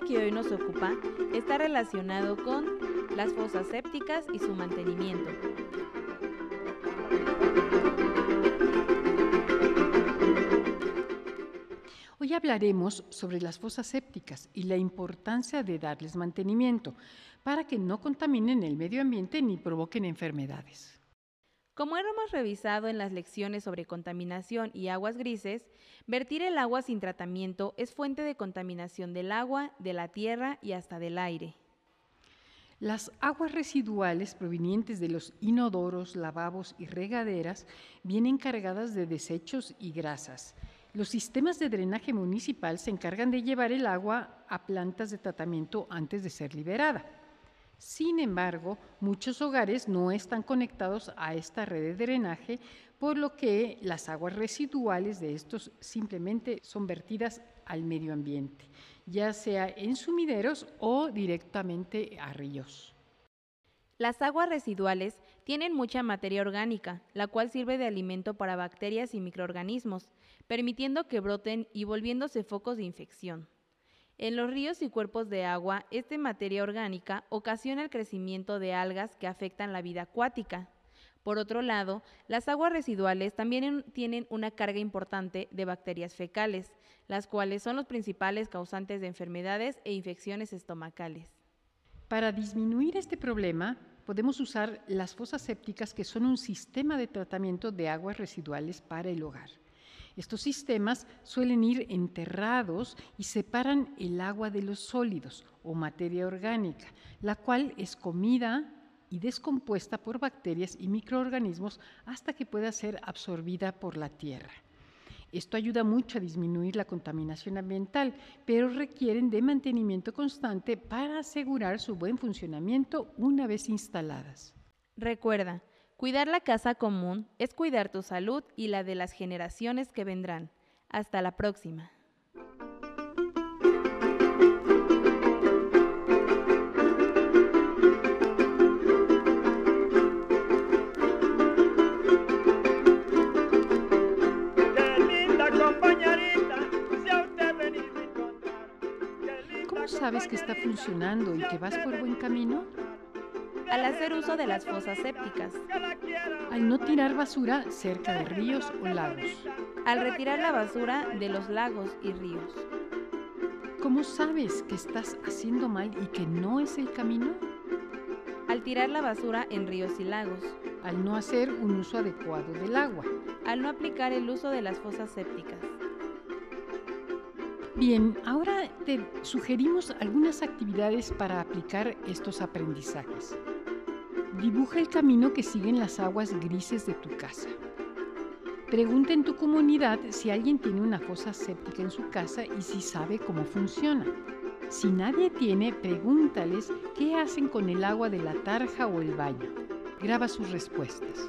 Que hoy nos ocupa está relacionado con las fosas sépticas y su mantenimiento. Hoy hablaremos sobre las fosas sépticas y la importancia de darles mantenimiento para que no contaminen el medio ambiente ni provoquen enfermedades. Como hemos revisado en las lecciones sobre contaminación y aguas grises, vertir el agua sin tratamiento es fuente de contaminación del agua, de la tierra y hasta del aire. Las aguas residuales provenientes de los inodoros, lavabos y regaderas vienen cargadas de desechos y grasas. Los sistemas de drenaje municipal se encargan de llevar el agua a plantas de tratamiento antes de ser liberada. Sin embargo, muchos hogares no están conectados a esta red de drenaje, por lo que las aguas residuales de estos simplemente son vertidas al medio ambiente, ya sea en sumideros o directamente a ríos. Las aguas residuales tienen mucha materia orgánica, la cual sirve de alimento para bacterias y microorganismos, permitiendo que broten y volviéndose focos de infección. En los ríos y cuerpos de agua, esta materia orgánica ocasiona el crecimiento de algas que afectan la vida acuática. Por otro lado, las aguas residuales también tienen una carga importante de bacterias fecales, las cuales son los principales causantes de enfermedades e infecciones estomacales. Para disminuir este problema, podemos usar las fosas sépticas que son un sistema de tratamiento de aguas residuales para el hogar. Estos sistemas suelen ir enterrados y separan el agua de los sólidos o materia orgánica, la cual es comida y descompuesta por bacterias y microorganismos hasta que pueda ser absorbida por la tierra. Esto ayuda mucho a disminuir la contaminación ambiental, pero requieren de mantenimiento constante para asegurar su buen funcionamiento una vez instaladas. Recuerda, Cuidar la casa común es cuidar tu salud y la de las generaciones que vendrán. Hasta la próxima. ¿Cómo sabes que está funcionando y que vas por buen camino? Al hacer uso de las fosas sépticas, al no tirar basura cerca de ríos o lagos, al retirar la basura de los lagos y ríos. ¿Cómo sabes que estás haciendo mal y que no es el camino? Al tirar la basura en ríos y lagos, al no hacer un uso adecuado del agua, al no aplicar el uso de las fosas sépticas. Bien, ahora te sugerimos algunas actividades para aplicar estos aprendizajes. Dibuja el camino que siguen las aguas grises de tu casa. Pregunta en tu comunidad si alguien tiene una fosa séptica en su casa y si sabe cómo funciona. Si nadie tiene, pregúntales qué hacen con el agua de la tarja o el baño. Graba sus respuestas.